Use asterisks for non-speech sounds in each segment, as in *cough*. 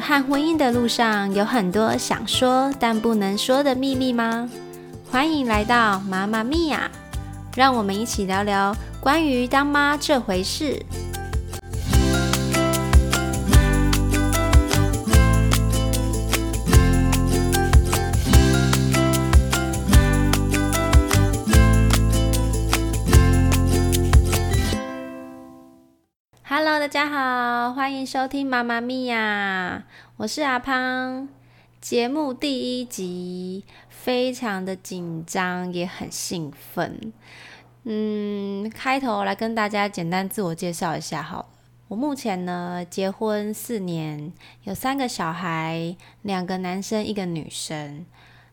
和婚姻的路上，有很多想说但不能说的秘密吗？欢迎来到妈妈咪呀，让我们一起聊聊关于当妈这回事。Hello，大家好，欢迎收听妈妈咪呀，我是阿胖。节目第一集，非常的紧张，也很兴奋。嗯，开头来跟大家简单自我介绍一下好了。我目前呢，结婚四年，有三个小孩，两个男生，一个女生，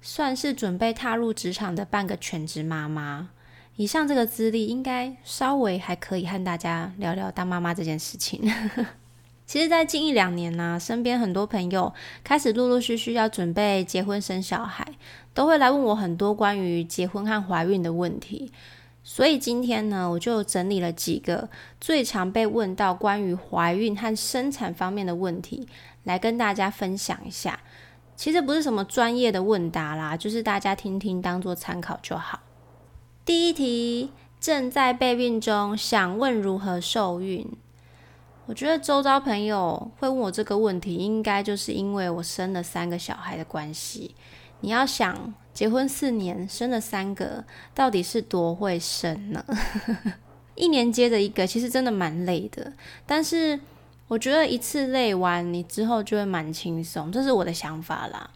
算是准备踏入职场的半个全职妈妈。以上这个资历，应该稍微还可以和大家聊聊当妈妈这件事情。*laughs* 其实，在近一两年呢，身边很多朋友开始陆陆续续要准备结婚生小孩，都会来问我很多关于结婚和怀孕的问题。所以今天呢，我就整理了几个最常被问到关于怀孕和生产方面的问题，来跟大家分享一下。其实不是什么专业的问答啦，就是大家听听当做参考就好。第一题，正在备孕中，想问如何受孕。我觉得周遭朋友会问我这个问题，应该就是因为我生了三个小孩的关系。你要想，结婚四年生了三个，到底是多会生呢？*laughs* 一年接着一个，其实真的蛮累的。但是我觉得一次累完，你之后就会蛮轻松，这是我的想法啦。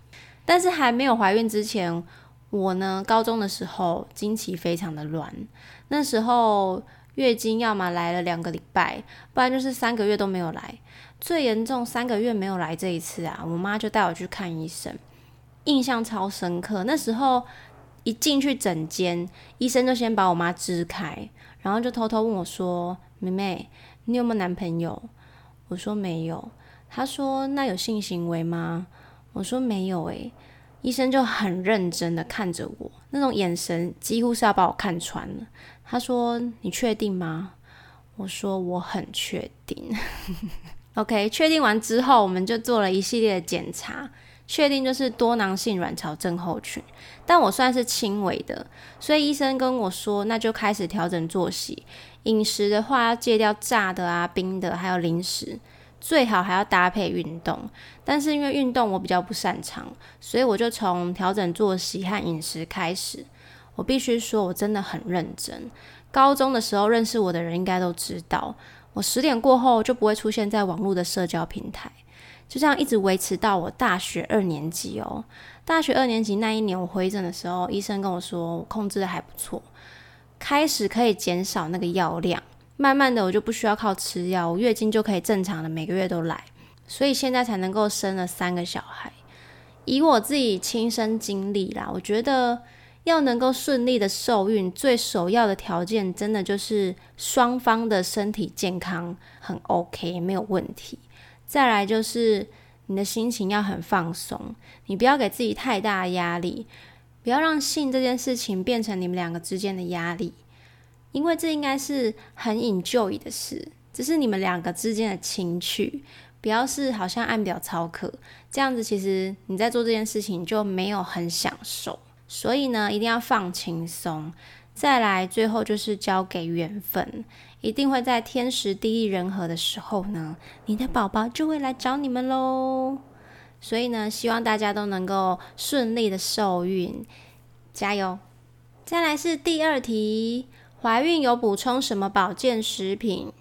但是还没有怀孕之前。我呢，高中的时候经期非常的乱，那时候月经要么来了两个礼拜，不然就是三个月都没有来。最严重三个月没有来这一次啊，我妈就带我去看医生，印象超深刻。那时候一进去诊间，医生就先把我妈支开，然后就偷偷问我说：“妹妹，你有没有男朋友？”我说没有。他说：“那有性行为吗？”我说没有诶。医生就很认真的看着我，那种眼神几乎是要把我看穿了。他说：“你确定吗？”我说：“我很确定。*laughs* ”OK，确定完之后，我们就做了一系列的检查，确定就是多囊性卵巢症候群，但我算是轻微的，所以医生跟我说，那就开始调整作息，饮食的话要戒掉炸的啊、冰的，还有零食。最好还要搭配运动，但是因为运动我比较不擅长，所以我就从调整作息和饮食开始。我必须说，我真的很认真。高中的时候认识我的人应该都知道，我十点过后就不会出现在网络的社交平台，就这样一直维持到我大学二年级哦。大学二年级那一年我回诊的时候，医生跟我说我控制的还不错，开始可以减少那个药量。慢慢的，我就不需要靠吃药，我月经就可以正常的每个月都来，所以现在才能够生了三个小孩。以我自己亲身经历啦，我觉得要能够顺利的受孕，最首要的条件，真的就是双方的身体健康很 OK，没有问题。再来就是你的心情要很放松，你不要给自己太大的压力，不要让性这件事情变成你们两个之间的压力。因为这应该是很 enjoy 的事，只是你们两个之间的情趣，不要是好像按表操课这样子，其实你在做这件事情就没有很享受。所以呢，一定要放轻松。再来，最后就是交给缘分，一定会在天时地利人和的时候呢，你的宝宝就会来找你们喽。所以呢，希望大家都能够顺利的受孕，加油！再来是第二题。怀孕有补充什么保健食品？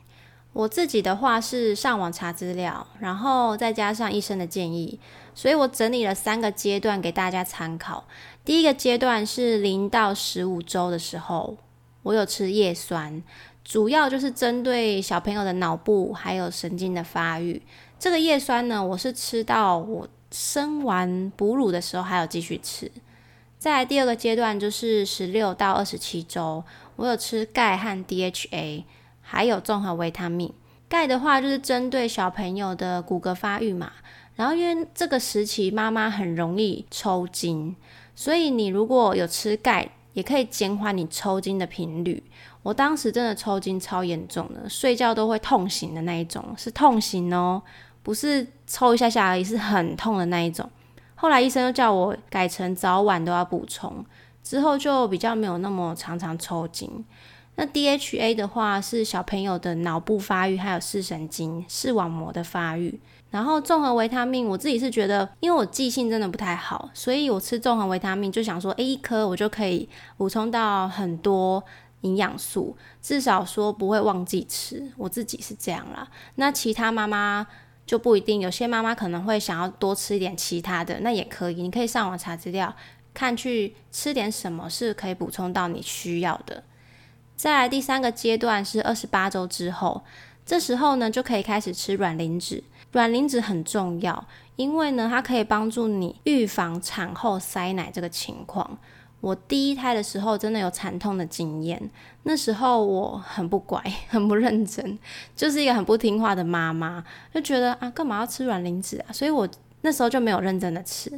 我自己的话是上网查资料，然后再加上医生的建议，所以我整理了三个阶段给大家参考。第一个阶段是零到十五周的时候，我有吃叶酸，主要就是针对小朋友的脑部还有神经的发育。这个叶酸呢，我是吃到我生完哺乳的时候还有继续吃。再来第二个阶段就是十六到二十七周。我有吃钙和 DHA，还有综合维他命。钙的话就是针对小朋友的骨骼发育嘛。然后因为这个时期妈妈很容易抽筋，所以你如果有吃钙，也可以减缓你抽筋的频率。我当时真的抽筋超严重的，睡觉都会痛醒的那一种，是痛醒哦，不是抽一下下而已，是很痛的那一种。后来医生又叫我改成早晚都要补充，之后就比较没有那么常常抽筋。那 DHA 的话是小朋友的脑部发育，还有视神经、视网膜的发育。然后综合维他命，我自己是觉得，因为我记性真的不太好，所以我吃综合维他命就想说，诶，一颗我就可以补充到很多营养素，至少说不会忘记吃。我自己是这样啦。那其他妈妈就不一定，有些妈妈可能会想要多吃一点其他的，那也可以，你可以上网查资料，看去吃点什么是可以补充到你需要的。再来第三个阶段是二十八周之后，这时候呢就可以开始吃卵磷脂。卵磷脂很重要，因为呢它可以帮助你预防产后塞奶这个情况。我第一胎的时候真的有惨痛的经验，那时候我很不乖，很不认真，就是一个很不听话的妈妈，就觉得啊干嘛要吃卵磷脂啊？所以我那时候就没有认真的吃，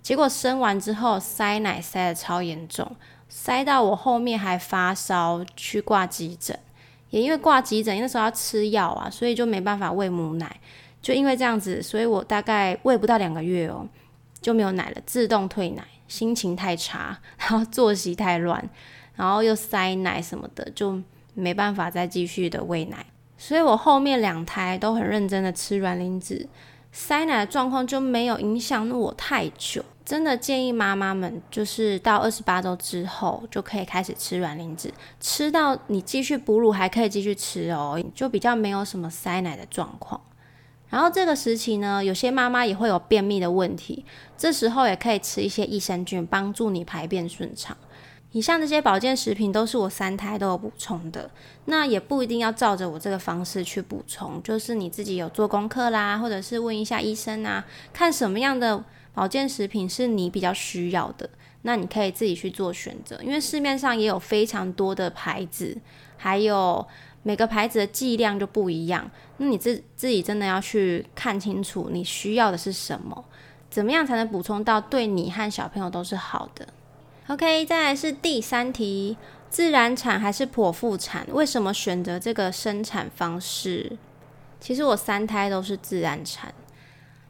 结果生完之后塞奶塞的超严重。塞到我后面还发烧，去挂急诊，也因为挂急诊，那时候要吃药啊，所以就没办法喂母奶。就因为这样子，所以我大概喂不到两个月哦，就没有奶了，自动退奶。心情太差，*laughs* 然后作息太乱，然后又塞奶什么的，就没办法再继续的喂奶。所以我后面两胎都很认真的吃软磷脂，塞奶的状况就没有影响我太久。真的建议妈妈们，就是到二十八周之后就可以开始吃软磷脂，吃到你继续哺乳还可以继续吃哦，就比较没有什么塞奶的状况。然后这个时期呢，有些妈妈也会有便秘的问题，这时候也可以吃一些益生菌，帮助你排便顺畅。以上这些保健食品都是我三胎都有补充的，那也不一定要照着我这个方式去补充，就是你自己有做功课啦，或者是问一下医生啊，看什么样的。保健食品是你比较需要的，那你可以自己去做选择，因为市面上也有非常多的牌子，还有每个牌子的剂量就不一样，那你自自己真的要去看清楚你需要的是什么，怎么样才能补充到对你和小朋友都是好的。OK，再来是第三题，自然产还是剖腹产？为什么选择这个生产方式？其实我三胎都是自然产。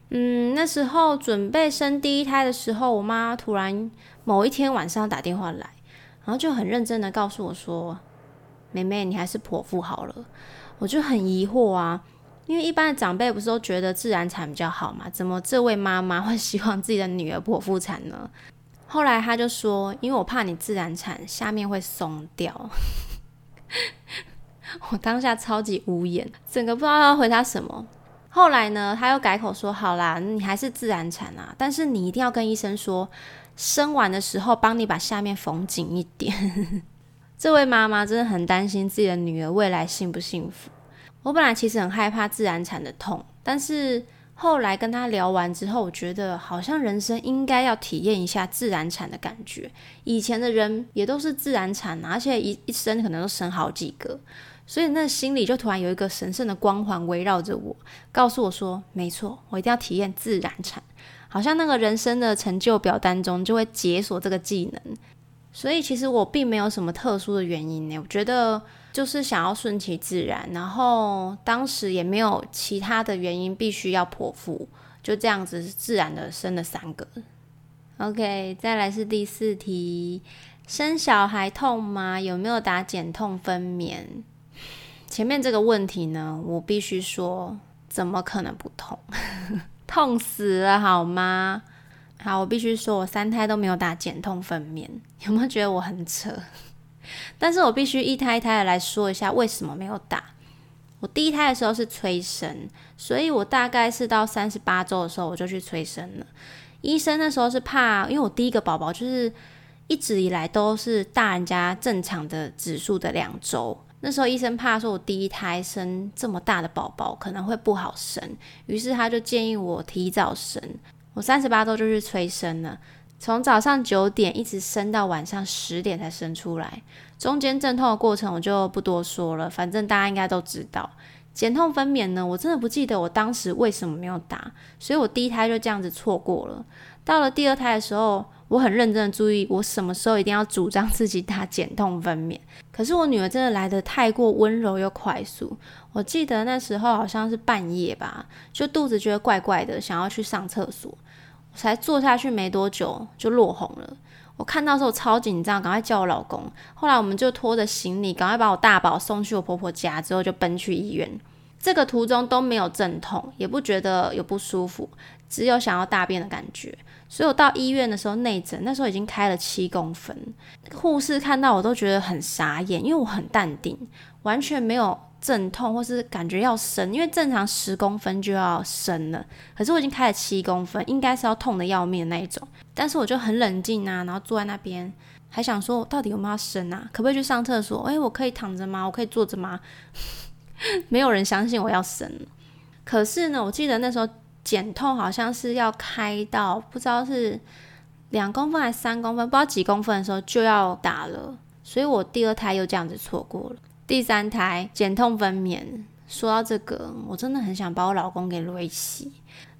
嗯，那时候准备生第一胎的时候，我妈突然某一天晚上打电话来，然后就很认真的告诉我说：“妹妹，你还是剖腹好了。”我就很疑惑啊，因为一般的长辈不是都觉得自然产比较好嘛？怎么这位妈妈会希望自己的女儿剖腹产呢？后来她就说：“因为我怕你自然产下面会松掉。”我当下超级无言，整个不知道要回答什么。后来呢，他又改口说：“好啦，你还是自然产啊，但是你一定要跟医生说，生完的时候帮你把下面缝紧一点。” *laughs* 这位妈妈真的很担心自己的女儿未来幸不幸福。我本来其实很害怕自然产的痛，但是后来跟她聊完之后，我觉得好像人生应该要体验一下自然产的感觉。以前的人也都是自然产，而且一一生可能都生好几个。所以那心里就突然有一个神圣的光环围绕着我，告诉我说：“没错，我一定要体验自然产。”好像那个人生的成就表单中就会解锁这个技能。所以其实我并没有什么特殊的原因呢，我觉得就是想要顺其自然，然后当时也没有其他的原因必须要剖腹，就这样子自然的生了三个。OK，再来是第四题：生小孩痛吗？有没有打减痛分娩？前面这个问题呢，我必须说，怎么可能不痛？*laughs* 痛死了好吗？好，我必须说，我三胎都没有打减痛分娩，有没有觉得我很扯？但是我必须一胎一胎的来说一下为什么没有打。我第一胎的时候是催生，所以我大概是到三十八周的时候我就去催生了。医生那时候是怕，因为我第一个宝宝就是一直以来都是大人家正常的指数的两周。那时候医生怕说我第一胎生这么大的宝宝可能会不好生，于是他就建议我提早生。我三十八周就去催生了，从早上九点一直生到晚上十点才生出来。中间阵痛的过程我就不多说了，反正大家应该都知道。减痛分娩呢，我真的不记得我当时为什么没有打，所以我第一胎就这样子错过了。到了第二胎的时候。我很认真的注意，我什么时候一定要主张自己打减痛分娩。可是我女儿真的来的太过温柔又快速。我记得那时候好像是半夜吧，就肚子觉得怪怪的，想要去上厕所，才坐下去没多久就落红了。我看到时候超紧张，赶快叫我老公。后来我们就拖着行李，赶快把我大宝送去我婆婆家，之后就奔去医院。这个途中都没有阵痛，也不觉得有不舒服，只有想要大便的感觉。所以我到医院的时候内诊，那时候已经开了七公分。护士看到我都觉得很傻眼，因为我很淡定，完全没有阵痛或是感觉要生，因为正常十公分就要生了，可是我已经开了七公分，应该是要痛的要命的那一种。但是我就很冷静啊，然后坐在那边，还想说到底有没有要生啊？可不可以去上厕所？诶，我可以躺着吗？我可以坐着吗？没有人相信我要生。可是呢，我记得那时候。减痛好像是要开到不知道是两公分还是三公分，不知道几公分的时候就要打了，所以我第二胎又这样子错过了。第三胎减痛分娩，说到这个，我真的很想把我老公给累死。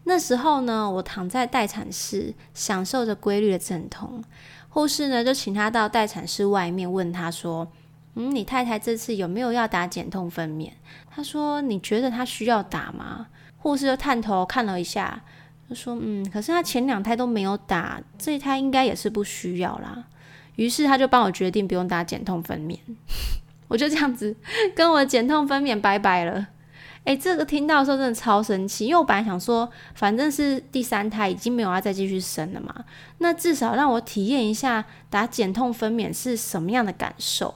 那时候呢，我躺在待产室，享受着规律的阵痛，护士呢就请他到待产室外面，问他说：“嗯，你太太这次有没有要打减痛分娩？”他说：“你觉得他需要打吗？”护士就探头看了一下，就说：“嗯，可是他前两胎都没有打，这一胎应该也是不需要啦。”于是他就帮我决定不用打减痛分娩，我就这样子 *laughs* 跟我减痛分娩拜拜了。诶，这个听到的时候真的超生气，因为我本来想说，反正是第三胎已经没有要再继续生了嘛，那至少让我体验一下打减痛分娩是什么样的感受，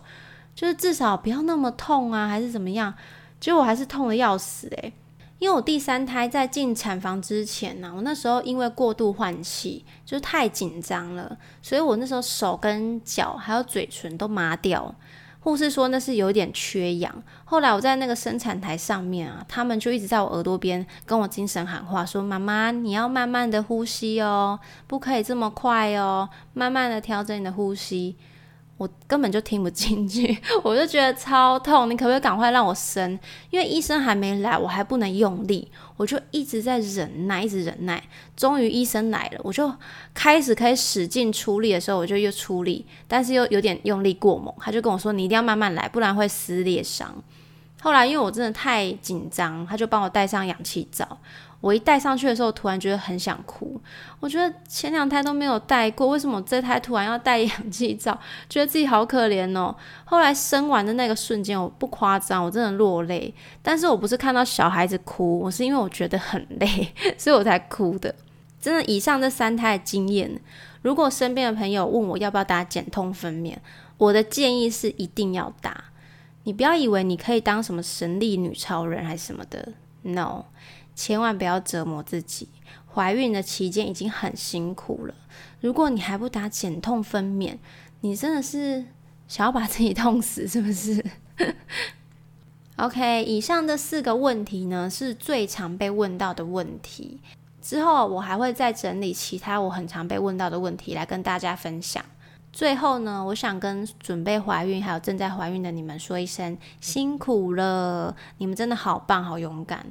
就是至少不要那么痛啊，还是怎么样？结果我还是痛的要死诶。因为我第三胎在进产房之前呢，我那时候因为过度换气，就是太紧张了，所以我那时候手跟脚还有嘴唇都麻掉。护士说那是有点缺氧。后来我在那个生产台上面啊，他们就一直在我耳朵边跟我精神喊话，说：“妈妈，你要慢慢的呼吸哦，不可以这么快哦，慢慢的调整你的呼吸。”我根本就听不进去，*laughs* 我就觉得超痛。你可不可以赶快让我生？因为医生还没来，我还不能用力，我就一直在忍耐，一直忍耐。终于医生来了，我就开始可以使劲出力的时候，我就又出力，但是又有点用力过猛。他就跟我说：“你一定要慢慢来，不然会撕裂伤。”后来因为我真的太紧张，他就帮我戴上氧气罩。我一戴上去的时候，突然觉得很想哭。我觉得前两胎都没有戴过，为什么这胎突然要戴氧气罩？觉得自己好可怜哦。后来生完的那个瞬间，我不夸张，我真的落泪。但是我不是看到小孩子哭，我是因为我觉得很累，所以我才哭的。真的，以上这三胎的经验，如果身边的朋友问我要不要打减痛分娩，我的建议是一定要打。你不要以为你可以当什么神力女超人还是什么的，no。千万不要折磨自己，怀孕的期间已经很辛苦了。如果你还不打减痛分娩，你真的是想要把自己痛死，是不是？OK，以上这四个问题呢，是最常被问到的问题。之后我还会再整理其他我很常被问到的问题来跟大家分享。最后呢，我想跟准备怀孕还有正在怀孕的你们说一声辛苦了，你们真的好棒，好勇敢。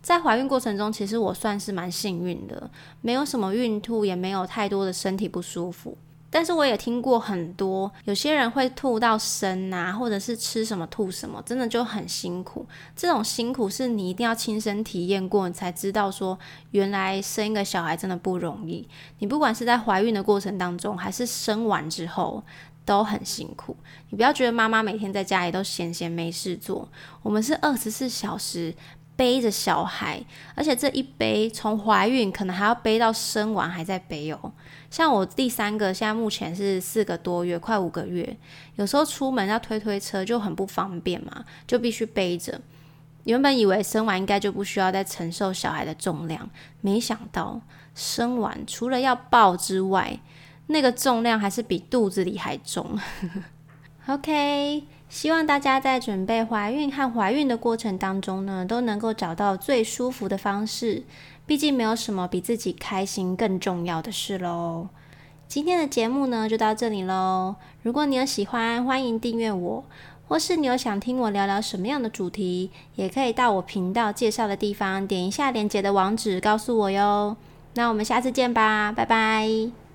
在怀孕过程中，其实我算是蛮幸运的，没有什么孕吐，也没有太多的身体不舒服。但是我也听过很多，有些人会吐到生啊，或者是吃什么吐什么，真的就很辛苦。这种辛苦是你一定要亲身体验过，你才知道说，原来生一个小孩真的不容易。你不管是在怀孕的过程当中，还是生完之后，都很辛苦。你不要觉得妈妈每天在家里都闲闲没事做，我们是二十四小时。背着小孩，而且这一背从怀孕可能还要背到生完还在背哦。像我第三个，现在目前是四个多月，快五个月，有时候出门要推推车就很不方便嘛，就必须背着。原本以为生完应该就不需要再承受小孩的重量，没想到生完除了要抱之外，那个重量还是比肚子里还重。OK。*laughs* 希望大家在准备怀孕和怀孕的过程当中呢，都能够找到最舒服的方式。毕竟没有什么比自己开心更重要的事喽。今天的节目呢，就到这里喽。如果你有喜欢，欢迎订阅我；或是你有想听我聊聊什么样的主题，也可以到我频道介绍的地方点一下链接的网址，告诉我哟。那我们下次见吧，拜拜。